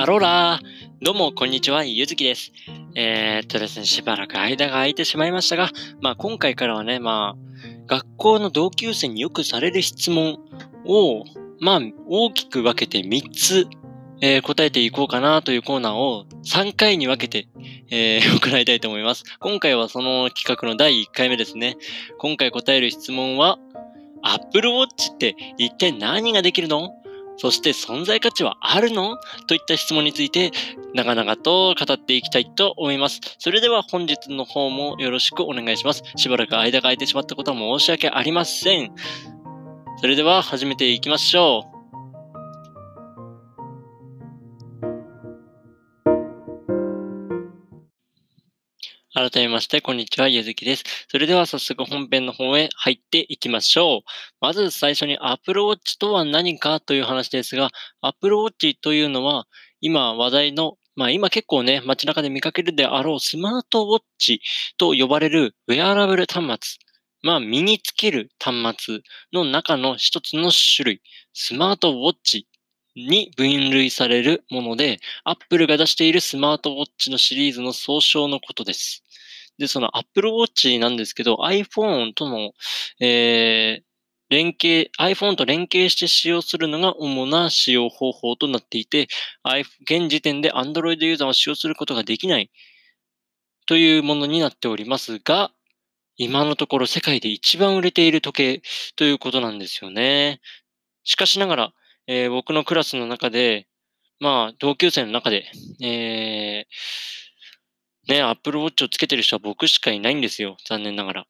アローラーどうも、こんにちは、ゆずきです。えー、っとですね、しばらく間が空いてしまいましたが、まあ今回からはね、まあ、学校の同級生によくされる質問を、まあ、大きく分けて3つ、えー、答えていこうかなというコーナーを3回に分けて、えー、行いたいと思います。今回はその企画の第1回目ですね。今回答える質問は、Apple Watch って一体何ができるの？そして存在価値はあるの？といった質問について長々と語っていきたいと思います。それでは本日の方もよろしくお願いします。しばらく間が空いてしまったことは申し訳ありません。それでは始めていきましょう。改めまして、こんにちは、ゆずきです。それでは早速本編の方へ入っていきましょう。まず最初に Apple Watch とは何かという話ですが、Apple Watch というのは、今話題の、まあ今結構ね、街中で見かけるであろうスマートウォッチと呼ばれるウェアラブル端末。まあ身につける端末の中の一つの種類、スマートウォッチに分類されるもので、Apple が出しているスマートウォッチのシリーズの総称のことです。で、その Apple Watch なんですけど、iPhone との、えー、連携、iPhone と連携して使用するのが主な使用方法となっていて、現時点で Android ユーザーは使用することができないというものになっておりますが、今のところ世界で一番売れている時計ということなんですよね。しかしながら、えー、僕のクラスの中で、まあ、同級生の中で、えー、ね、アップルウォッチをつけてる人は僕しかいないんですよ。残念ながら。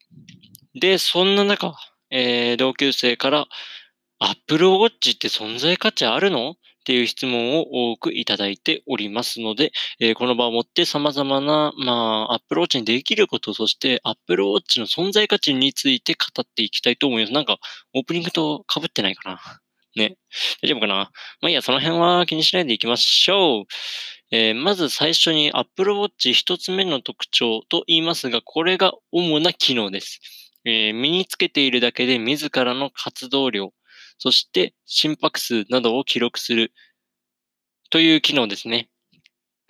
で、そんな中、えー、同級生から、アップルウォッチって存在価値あるの？っていう質問を多くいただいておりますので、えー、この場をもって様々な、まあ、アップルウォッチにできること、そしてアップルウォッチの存在価値について語っていきたいと思います。なんか、オープニングと被ってないかな？ね。大丈夫かな？まあいいや、その辺は気にしないでいきましょう。えー、まず最初に Apple Watch 一つ目の特徴と言いますが、これが主な機能です。えー、身につけているだけで自らの活動量、そして心拍数などを記録するという機能ですね。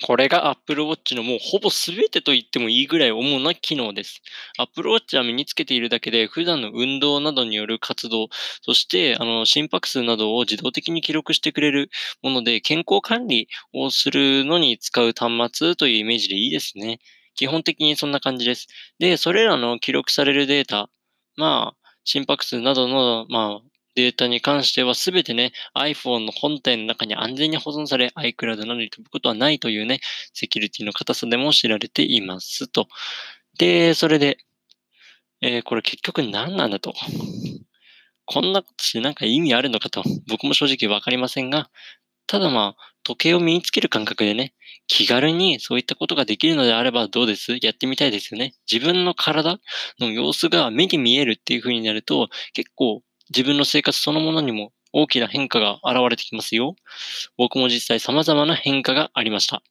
これが Apple Watch のもうほぼ全てと言ってもいいぐらい主な機能です。Apple Watch は身につけているだけで普段の運動などによる活動、そしてあの心拍数などを自動的に記録してくれるもので健康管理をするのに使う端末というイメージでいいですね。基本的にそんな感じです。で、それらの記録されるデータ、まあ、心拍数などの、まあ、データに関してはすべてね、iPhone の本体の中に安全に保存され、iCloud などに飛ぶことはないというね、セキュリティの硬さでも知られていますと。で、それで、えー、これ結局何なんだと。こんなことしてなんか意味あるのかと、僕も正直わかりませんが、ただまあ、時計を身につける感覚でね、気軽にそういったことができるのであればどうです？やってみたいですよね。自分の体の様子が目に見えるっていう風になると、結構自分の生活そのものにも大きな変化が現れてきますよ。僕も実際様々な変化がありました。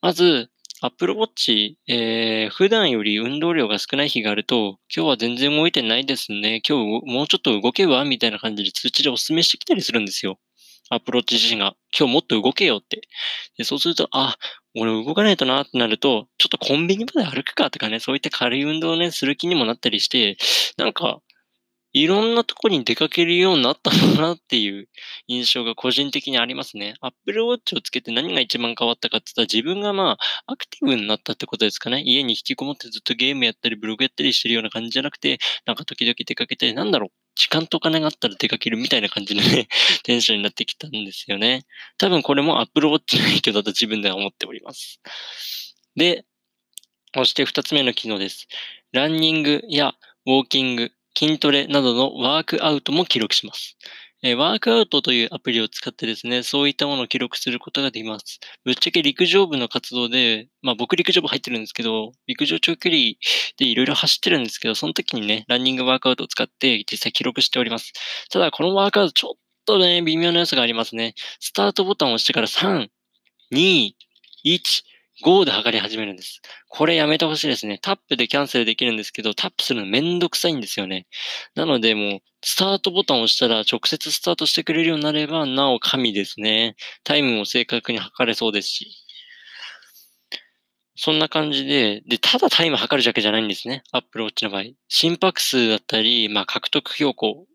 まず、Apple Watch、えー、普段より運動量が少ない日があると、今日は全然動いてないですね。今日もうちょっと動けばみたいな感じで通知でお勧めしてきたりするんですよ。アプローチ自身が、今日もっと動けよって。でそうすると、あ、俺動かないとなってなると、ちょっとコンビニまで歩くかとかね、そういった軽い運動をね、する気にもなったりして、なんか、いろんなとこに出かけるようになったのかなっていう印象が個人的にありますね。Apple Watch をつけて何が一番変わったかって言ったら自分がまあアクティブになったってことですかね。家に引きこもってずっとゲームやったりブログやったりしてるような感じじゃなくて、なんか時々出かけて、なんだろう、時間とお金があったら出かけるみたいな感じのね、テンションになってきたんですよね。多分これも Apple Watch の影響だと自分では思っております。で、そして二つ目の機能です。ランニングやウォーキング、筋トレなどのワークアウトも記録します。えワークアウトというアプリを使ってですね、そういったものを記録することができます。ぶっちゃけ陸上部の活動で、まあ僕陸上部入ってるんですけど、陸上長距離でいろいろ走ってるんですけど、その時にね、ランニングワークアウトを使って実際記録しております。ただこのワークアウトちょっとね、微妙な要素がありますね。スタートボタンを押してから3、2、1、Go で測り始めるんです。これやめてほしいですね。タップでキャンセルできるんですけど、タップするのめんどくさいんですよね。なのでもう、スタートボタンを押したら直接スタートしてくれるようになれば、なお神ですね。タイムも正確に測れそうですし。そんな感じで、で、ただタイム測るだけじゃないんですね。Apple Watch の場合。心拍数だったり、まあ、獲得標高、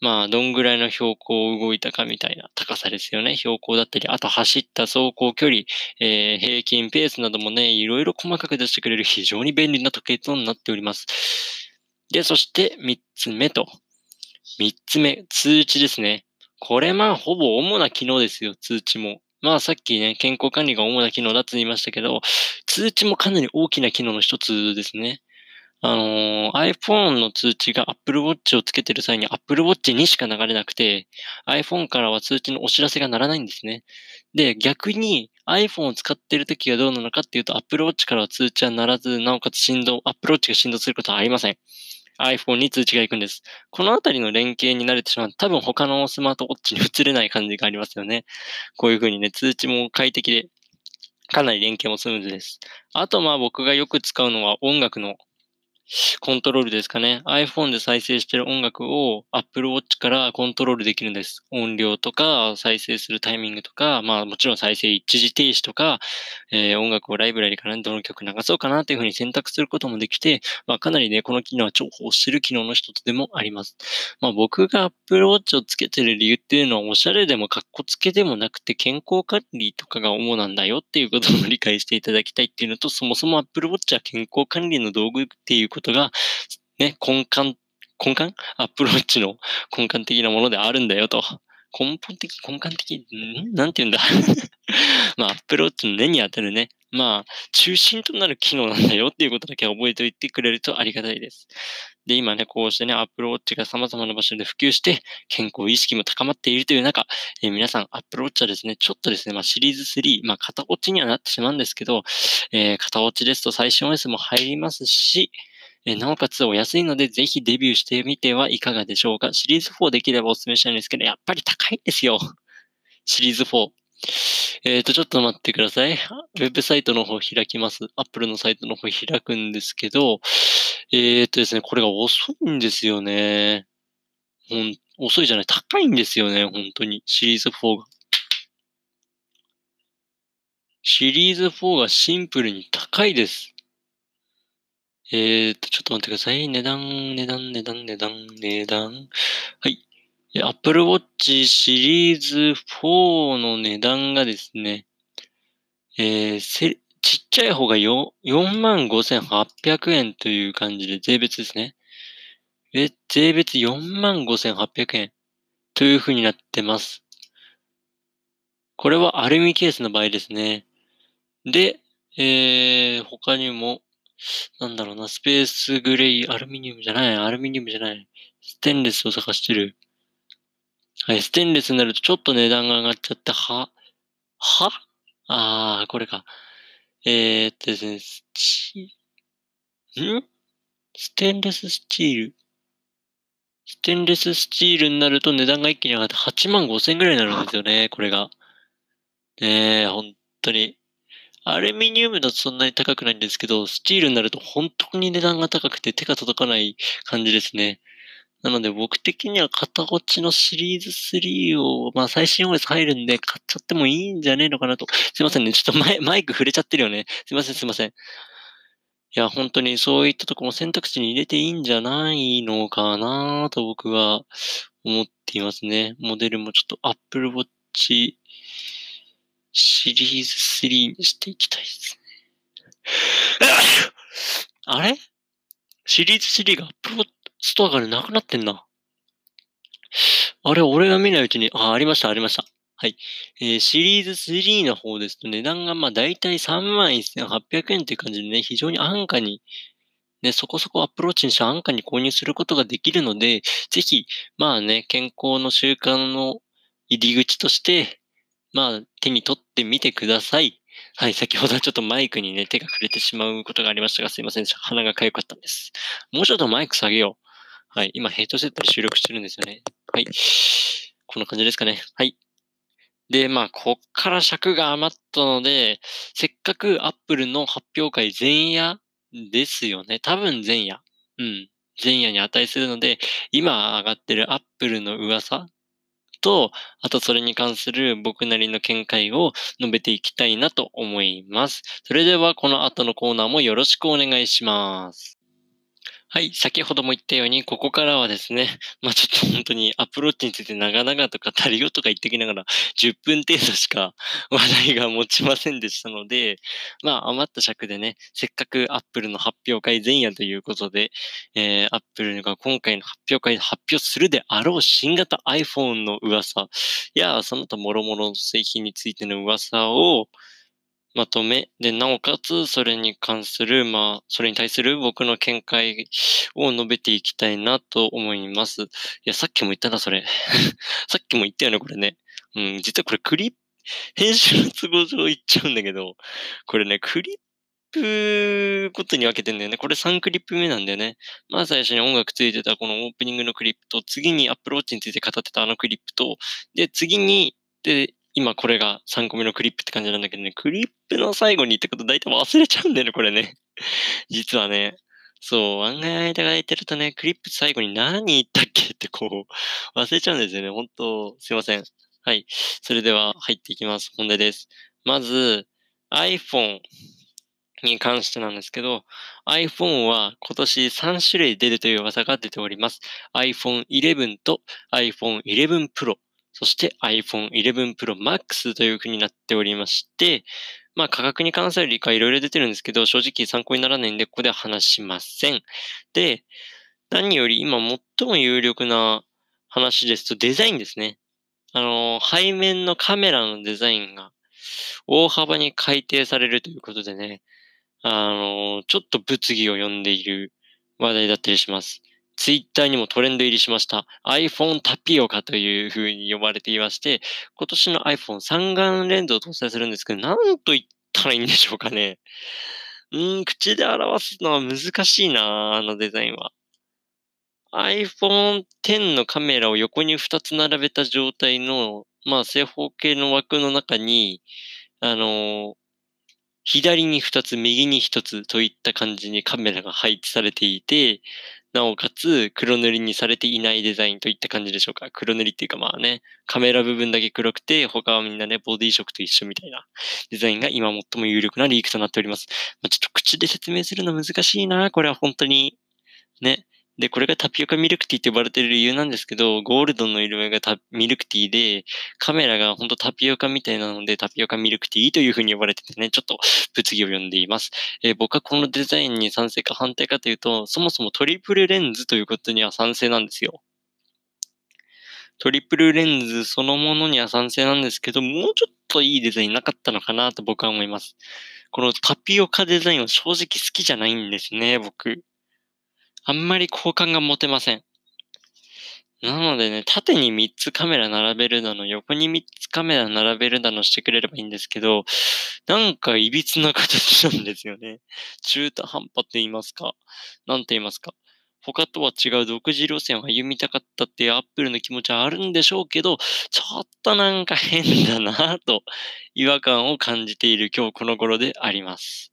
まあ、どんぐらいの標高を動いたかみたいな高さですよね。標高だったり、あと走った走行距離、えー、平均ペースなどもね、いろいろ細かく出してくれる非常に便利な時計となっております。で、そして三つ目と。三つ目、通知ですね。これまあ、ほぼ主な機能ですよ、通知も。まあさっきね、健康管理が主な機能だと言いましたけど、通知もかなり大きな機能の一つですね。あのー、iPhone の通知が Apple Watch をつけてる際に Apple Watch にしか流れなくて、iPhone からは通知のお知らせがならないんですね。で、逆に iPhone を使ってる時がどうなのかっていうと Apple Watch からは通知はならず、なおかつ振動、Apple Watch が振動することはありません。iPhone に通知が行くんです。このあたりの連携に慣れてしまう多分他のスマートウォッチに移れない感じがありますよね。こういう風にね、通知も快適で、かなり連携もスムーズです。あとまあ僕がよく使うのは音楽のコントロールですかね。iPhone で再生してる音楽を Apple Watch からコントロールできるんです。音量とか、再生するタイミングとか、まあもちろん再生一時停止とか、えー、音楽をライブラリからどの曲流そうかなというふうに選択することもできて、まあかなりね、この機能は重宝してる機能の一つでもあります。まあ僕が Apple Watch をつけてる理由っていうのはおしゃれでもかっこつけでもなくて健康管理とかが主なんだよっていうことを理解していただきたいっていうのと、そもそも Apple Watch は健康管理の道具っていうことことが、ね、根幹、根幹？アプローチの根幹的なものであるんだよと。根本的、根幹的、ん？なんて言うんだ？まあ、アプローチの根に当たるね。まあ、中心となる機能なんだよっていうことだけ覚えておいてくれるとありがたいです。で、今ね、こうしてね、アプローチが様々な場所で普及して、健康意識も高まっているという中、えー、皆さん、アプローチはですね、ちょっとですね、まあ、シリーズ3、まあ、片落ちにはなってしまうんですけど、えー、片落ちですと最新 OS も入りますし、えなおかつお安いので、ぜひデビューしてみてはいかがでしょうか？シリーズ4できればお勧めしたいんですけど、やっぱり高いんですよ。シリーズ4。えっ、ー、と、ちょっと待ってください。ウェブサイトの方開きます。Apple のサイトの方開くんですけど、えっ、ー、とですね、これが遅いんですよね。ほん、遅いじゃない、高いんですよね、本当に。シリーズ4が。シリーズ4がシンプルに高いです。えーと、ちょっと待ってください。値段、値段、値段、値段、値段。はい。Apple Watch シリーズ4の値段がですね、えー、ちっちゃい方が45,800円という感じで、税別ですね。え、税別45,800円という風になってます。これはアルミケースの場合ですね。で、えー、他にも、なんだろうな、スペースグレイ、アルミニウムじゃない、アルミニウムじゃない。ステンレスを探してる。はい、ステンレスになるとちょっと値段が上がっちゃって、は、は？ああ、これか。えー、っとですね、スチん？ステンレススチール？ステンレススチールになると値段が一気に上がって8万5千円ぐらいになるんですよね、これが。ねえ、本当に。アルミニウムだとそんなに高くないんですけど、スチールになると本当に値段が高くて手が届かない感じですね。なので僕的には片落ちのシリーズ3を、まあ最新 OS 入るんで買っちゃってもいいんじゃねえのかなと。すいませんね。ちょっとマイマイク触れちゃってるよね。すいません、すいません。いや、本当にそういったとこも選択肢に入れていいんじゃないのかなと僕は思っていますね。モデルもちょっと Apple Watch シリーズ3にしていきたいですね。あれ？シリーズ3がプロストアからなくなってんな。あれ、俺が見ないうちに、あ、ありました、ありました。はい。えー、シリーズ3の方ですと値段がまあ大体31,800円という感じでね、非常に安価に、ね、そこそこアプローチにして安価に購入することができるので、ぜひ、まあね、健康の習慣の入り口として、まあ、手に取ってみてください。はい、先ほどはちょっとマイクにね、手が触れてしまうことがありましたが、すいませんでした。鼻が痒かったんです。もうちょっとマイク下げよう。はい、今ヘッドセットで収録してるんですよね。はい。こんな感じですかね。はい。で、まあ、こっから尺が余っったので、せっかく Apple の発表会前夜ですよね。多分前夜。うん。前夜に値するので、今上がってる Apple の噂と、あとそれに関する僕なりの見解を述べていきたいなと思います。それではこの後のコーナーもよろしくお願いします。はい、先ほども言ったように、ここからはですね、まあちょっと本当にアプローチについて長々と語りよとか言ってきながら、10分程度しか 話題が持ちませんでしたので、まあ余った尺でね、せっかくアップルの発表会前夜ということで、えー、アップルが今回の発表会で発表するであろう新型 iPhone の噂や、その他諸々の製品についての噂を、まとめ、で、なおかつ、それに関する、まあ、それに対する僕の見解を述べていきたいなと思います。いや、さっきも言ったな、それ。さっきも言ったよね、これね。うん、実はこれクリップ、編集の都合上言っちゃうんだけど、これね、クリップごとに分けてんだよね。これ3クリップ目なんだよね。まず最初に音楽ついてたこのオープニングのクリップと、次にアップローチについて語ってたあのクリップと、で、次に、で、今これが3個目のクリップって感じなんだけどね、クリップの最後にってこと大体忘れちゃうんだよね、これね。実はね。そう、案外間が空いてるとね、クリップ最後に何言ったっけってこう、忘れちゃうんですよね。本当すいません。はい。それでは入っていきます。本題です。まず、iPhone に関してなんですけど、iPhone は今年3種類出るという噂が出ております。iPhone 11と iPhone 11 Pro。そして iPhone 11 Pro Max という風になっておりまして、まあ価格に関する理解いろいろ出てるんですけど、正直参考にならないんで、ここでは話しません。で、何より今最も有力な話ですとデザインですね。あの、背面のカメラのデザインが大幅に改定されるということでね、あの、ちょっと物議を呼んでいる話題だったりします。ツイッターにもトレンド入りしました iPhone タピオカという風に呼ばれていまして、今年の iPhone 三眼レンズを搭載するんですけど、なんと言ったらいいんでしょうかね。うん、口で表すのは難しいなあのデザインは。iPhone X のカメラを横に2つ並べた状態の、まあ正方形の枠の中に、あのー、左に2つ、右に1つといった感じにカメラが配置されていて、なおかつ黒塗りにされていないデザインといった感じでしょうか。黒塗りっていうかまあね、カメラ部分だけ黒くて、他はみんなね、ボディ色と一緒みたいなデザインが今最も有力なリークとなっております。まあ、ちょっと口で説明するの難しいな。これは本当に。ね。で、これがタピオカミルクティーって呼ばれてる理由なんですけど、ゴールドの色合いがミルクティーで、カメラが本当タピオカみたいなので、タピオカミルクティーという風に呼ばれててね、ちょっと物議を呼んでいます。えー、僕はこのデザインに賛成か反対かというと、そもそもトリプルレンズということには賛成なんですよ。トリプルレンズそのものには賛成なんですけど、もうちょっといいデザインなかったのかなと僕は思います。このタピオカデザインは正直好きじゃないんですね、僕。あんまり好感が持てません。なのでね、縦に3つカメラ並べるだの、横に3つカメラ並べるだのしてくれればいいんですけど、なんか歪な形なんですよね。中途半端と言いますか。なんて言いますか。他とは違う独自路線を歩みたかったっていうアップルの気持ちはあるんでしょうけど、ちょっとなんか変だなぁと違和感を感じている今日この頃であります。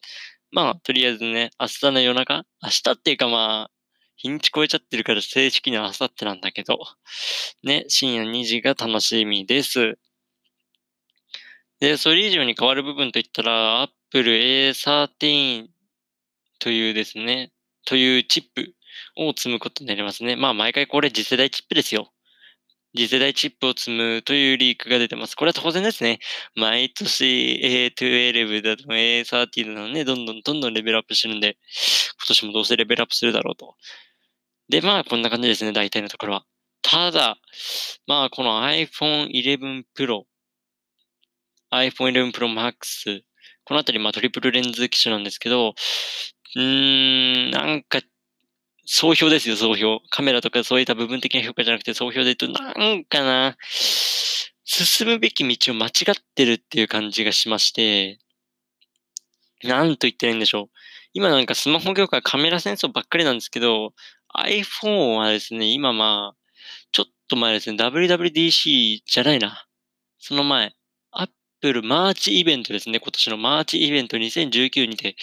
まあ、とりあえずね、明日の夜中明日っていうかまあ、日にち超えちゃってるから正式には明後日なんだけど、ね、深夜2時が楽しみです。で、それ以上に変わる部分といったら、Apple A13 というですね、というチップを積むことになりますね。まあ、毎回これ次世代チップですよ。次世代チップを積むというリークが出てます。これは当然ですね。毎年 A12 だと A13 だとね、どんどんどんどんレベルアップしてるんで、今年もどうせレベルアップするだろうと。で、まあ、こんな感じですね、大体のところは。ただ、まあ、この iPhone 11 Pro、iPhone 11 Pro Max、このあたり、まあ、トリプルレンズ機種なんですけど、うーん、なんか総評ですよ、総評。カメラとかそういった部分的な評価じゃなくて、総評で言うと、なんかな、進むべき道を間違ってるっていう感じがしまして、なんと言ってないんでしょう。今なんかスマホ業界カメラ戦争ばっかりなんですけど、iPhone はですね、今まあ、ちょっと前ですね、WWDC じゃないな。その前、Apple マーチイベントですね。今年のマーチイベント2019にて、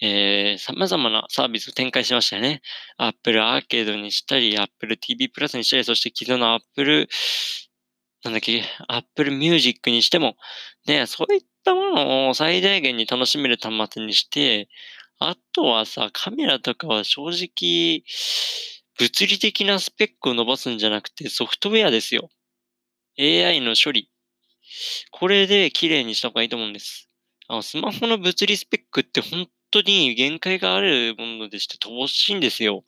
えー、様々なサービスを展開しましたよね。Apple アーケードにしたり、Apple TV プラスにしたり、そして既存の Apple なんだっけ、Apple Music にしても、ね、そういったものを最大限に楽しめる端末にして、あとはさ、カメラとかは正直、物理的なスペックを伸ばすんじゃなくてソフトウェアですよ。AI の処理。これで綺麗にした方がいいと思うんです。あのスマホの物理スペックって本当に限界があるものでして乏しいんですよ。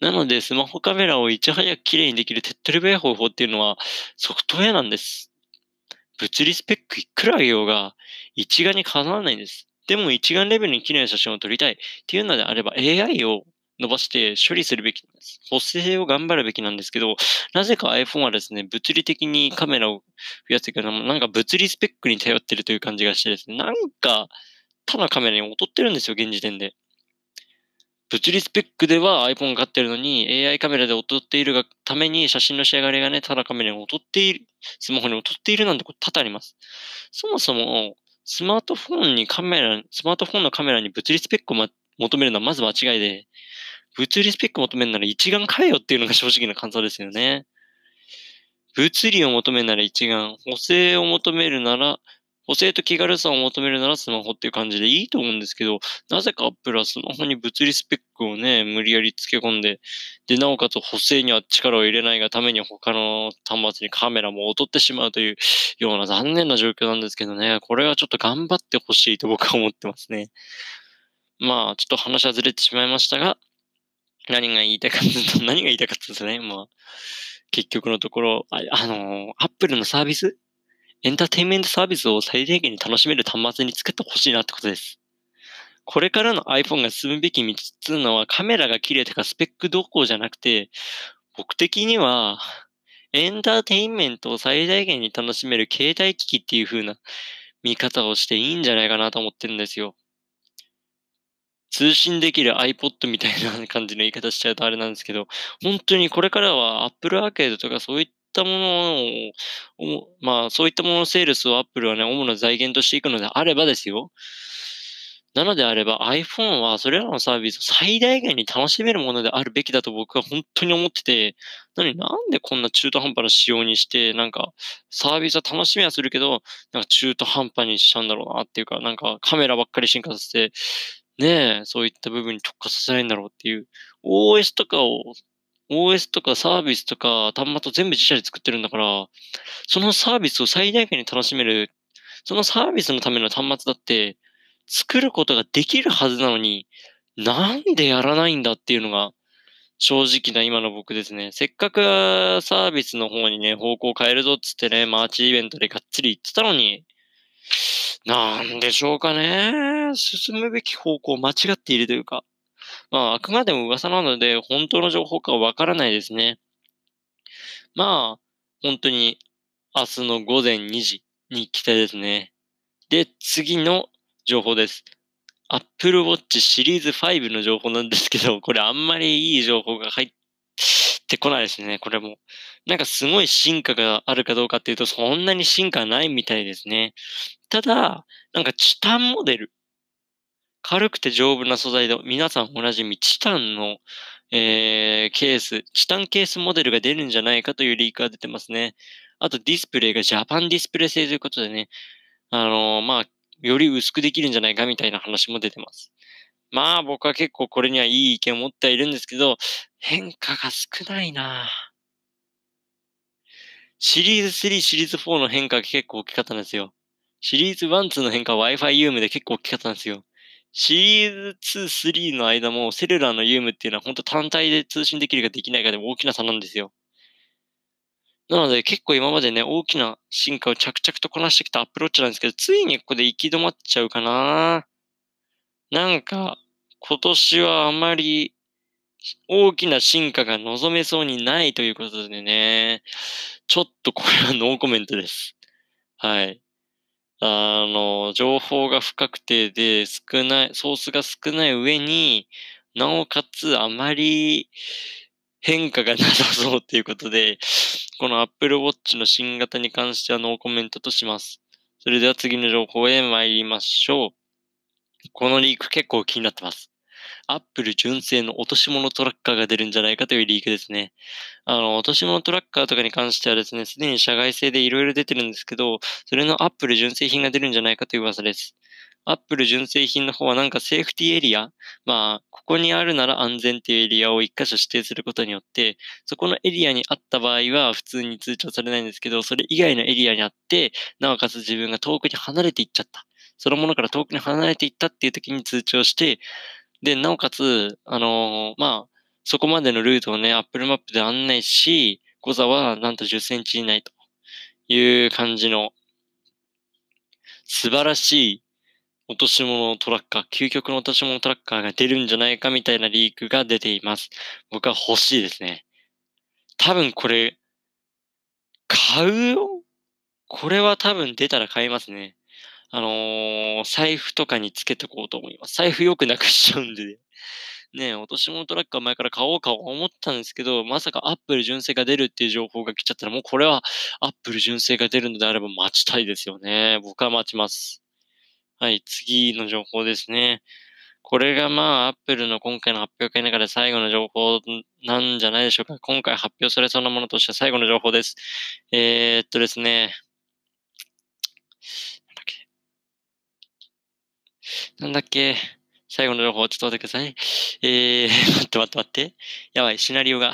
なので、スマホカメラをいち早く綺麗にできる手っ取り早い方法っていうのはソフトウェアなんです。物理スペックいくら上げようが一眼にかなわないんです。でも一眼レベルに綺麗な写真を撮りたいっていうのであれば AI を伸ばして処理するべき。補正を頑張るべきなんですけど、なぜか iPhone はですね、物理的にカメラを増やしてくるなんか物理スペックに頼ってるという感じがしてですね、なんか、ただカメラに劣ってるんですよ、現時点で。物理スペックでは iPhone 買ってるのに AI カメラで劣っているがために写真の仕上がりがね、ただカメラに劣っている、スマホに劣っているなんてこと多々あります。そもそも、スマートフォンにカメラ、スマートフォンのカメラに物理スペックを、ま、求めるのはまず間違いで、物理スペックを求めるなら一眼買えよっていうのが正直な感想ですよね。物理を求めるなら一眼、補正を求めるなら補正と気軽さを求めるならスマホっていう感じでいいと思うんですけど、なぜか Apple はスマホに物理スペックをね、無理やり付け込んで、で、なおかつ補正には力を入れないがために他の端末にカメラも劣ってしまうというような残念な状況なんですけどね、これはちょっと頑張ってほしいと僕は思ってますね。まあ、ちょっと話はずれてしまいましたが、何が言いたかった、何が言いたかったですね。まあ、結局のところ、あ、あの、Apple のサービスエンターテインメントサービスを最低限に楽しめる端末に作ってほしいなってことです。これからの iPhone が進むべき道っていうのはカメラが綺麗とかスペックどこうじゃなくて、僕的にはエンターテインメントを最大限に楽しめる携帯機器っていう風な見方をしていいんじゃないかなと思ってるんですよ。通信できる iPod みたいな感じの言い方しちゃうとあれなんですけど、本当にこれからは Apple Arcade とかそういっったものを、まあ、そういったもののセールスをアップルはね、主な財源としていくのであればですよ。なのであれば iPhone はそれらのサービスを最大限に楽しめるものであるべきだと僕は本当に思ってて、なんでこんな中途半端な仕様にして、なんかサービスは楽しみはするけど、なんか中途半端にしちゃうんだろうなっていうか、なんかカメラばっかり進化させて、ねえ、そういった部分に特化させないんだろうっていう、OS とかを OS とかサービスとか端末を全部自社で作ってるんだから、そのサービスを最大限に楽しめる、そのサービスのための端末だって、作ることができるはずなのに、なんでやらないんだっていうのが、正直な今の僕ですね。せっかくサービスの方にね、方向を変えるぞっつってね、マーチイベントでがっつり言ってたのに、なんでしょうかね。進むべき方向を間違っているというか。まあ、あくまでも噂なので、本当の情報かわからないですね。まあ、本当に明日の午前2時に期待ですね。で、次の情報です。Apple Watch シリーズ5の情報なんですけど、これあんまりいい情報が入ってこないですね。これも。なんかすごい進化があるかどうかっていうと、そんなに進化ないみたいですね。ただ、なんかチタンモデル軽くて丈夫な素材で、皆さんおなじみチタンの、えー、ケース、チタンケースモデルが出るんじゃないかというリークが出てますね。あとディスプレイがジャパンディスプレイ製ということでね、あのー、まあ、より薄くできるんじゃないかみたいな話も出てます。まあ僕は結構これにはいい意見を持ってはいるんですけど、変化が少ないなシリーズ3、シリーズ4の変化が結構大きかったんですよ。シリーズ1、2の変化は Wi-Fi UM で結構大きかったんですよ。シリーズ2、3の間もセルラーのユームっていうのは本当単体で通信できるかできないかでも大きな差なんですよ。なので結構今までね、大きな進化を着々とこなしてきたアプローチなんですけど、ついにここで行き止まっちゃうかななんか、今年はあまり大きな進化が望めそうにないということでね、ちょっとこれはノーコメントです。はい。あの、情報が不確定で少ない、ソースが少ない上に、なおかつあまり変化がなさそうっていうことで、この Apple Watch の新型に関してはノーコメントとします。それでは次の情報へ参りましょう。このリーク結構気になってます。アップル純正の落とし物トラッカーが出るんじゃないかというリークですね。あの、落とし物トラッカーとかに関してはですね、すでに社外製でいろいろ出てるんですけど、それのアップル純正品が出るんじゃないかという噂です。アップル純正品の方はなんかセーフティーエリア、まあ、ここにあるなら安全っていうエリアを一箇所指定することによって、そこのエリアにあった場合は普通に通知されないんですけど、それ以外のエリアにあって、なおかつ自分が遠くに離れていっちゃった。そのものから遠くに離れていったっていう時に通知をして、で、なおかつ、あのー、まあ、そこまでのルートをね、Apple マップで案内し、誤差はなんと10センチ以内という感じの素晴らしい落とし物トラッカー、究極の落とし物トラッカーが出るんじゃないかみたいなリークが出ています。僕は欲しいですね。多分これ、買うよ？これは多分出たら買いますね。あのー、財布とかにつけてこうと思います。財布よくなくしちゃうんで、ね。え、落とし物トラッカー前から買おうか思ったんですけど、まさかアップル純正が出るっていう情報が来ちゃったら、もうこれはアップル純正が出るのであれば待ちたいですよね。僕は待ちます。はい、次の情報ですね。これがまあ、アップルの今回の発表会の中で最後の情報なんじゃないでしょうか。今回発表されそうなものとして最後の情報です。えー、っとですね。なんだっけ？最後の情報、ちょっと待ってください。えー、待って待って待って。やばい、シナリオが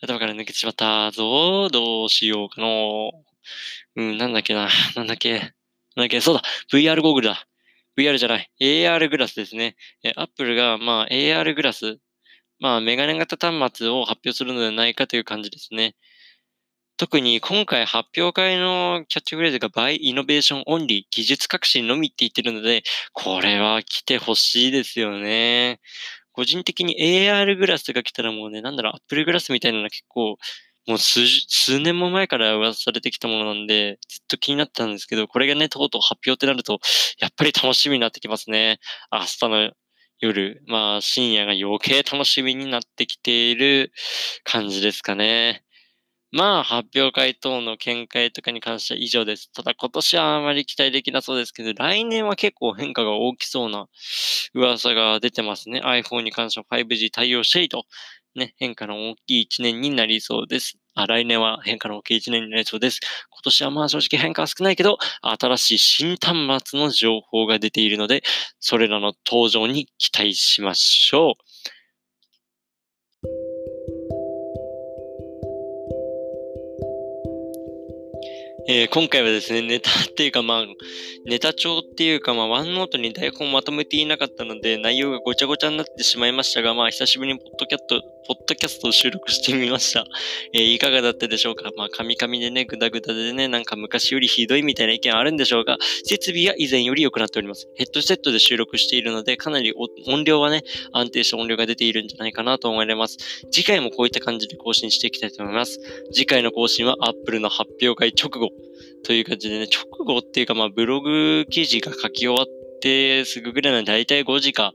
頭から抜けてしまったぞ。どうしようかの。うん、なんだっけな。なんだっけ？なんだっけ？そうだ !VR ゴーグルだ !VR じゃない。AR グラスですね。え、Apple が、まあ、AR グラス、まあ、メガネ型端末を発表するのではないかという感じですね。特に今回発表会のキャッチフレーズが by innovation only 技術革新のみって言ってるので、これは来てほしいですよね。個人的に AR グラスが来たらもうね、なんだろう、Apple グラスみたいなの結構もう数、数年も前から噂されてきたものなんで、ずっと気になったんですけど、これがね、とうとう発表ってなると、やっぱり楽しみになってきますね。明日の夜、まあ深夜が余計楽しみになってきている感じですかね。まあ、発表会等の見解とかに関しては以上です。ただ今年はあまり期待できなそうですけど、来年は結構変化が大きそうな 噂が出てますね。iPhone に関しては 5G 対応していとね、変化の大きい一年になりそうです。あ、来年は変化の大きい一年になりそうです。今年はまあ正直変化は少ないけど、新しい新端末の情報が出ているので、それらの登場に期待しましょう。えー、今回はですね、ネタっていうかまあ、ネタ帳っていうかまあ、ワンノートに台本まとめていなかったので、内容がごちゃごちゃになってしまいましたが、まあ、久しぶりにポッドキャット、ポッドキャストを収録してみました。えー、いかがだったでしょうか？まあ、カミカミでね、グダグダでね、なんか昔よりひどいみたいな意見あるんでしょうが、設備は以前より良くなっております。ヘッドセットで収録しているので、かなり音量はね、安定した音量が出ているんじゃないかなと思われます。次回もこういった感じで更新していきたいと思います。次回の更新は Apple の発表会直後。という感じでね、直後っていうか、まあ、ブログ記事が書き終わってすぐぐらいなんでだいたい5時か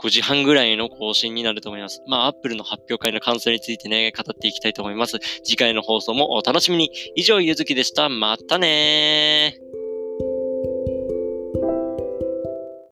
5時半ぐらいの更新になると思います。まあ、Apple の発表会の感想についてね、語っていきたいと思います。次回の放送もお楽しみに。以上、ゆずきでした。またねー。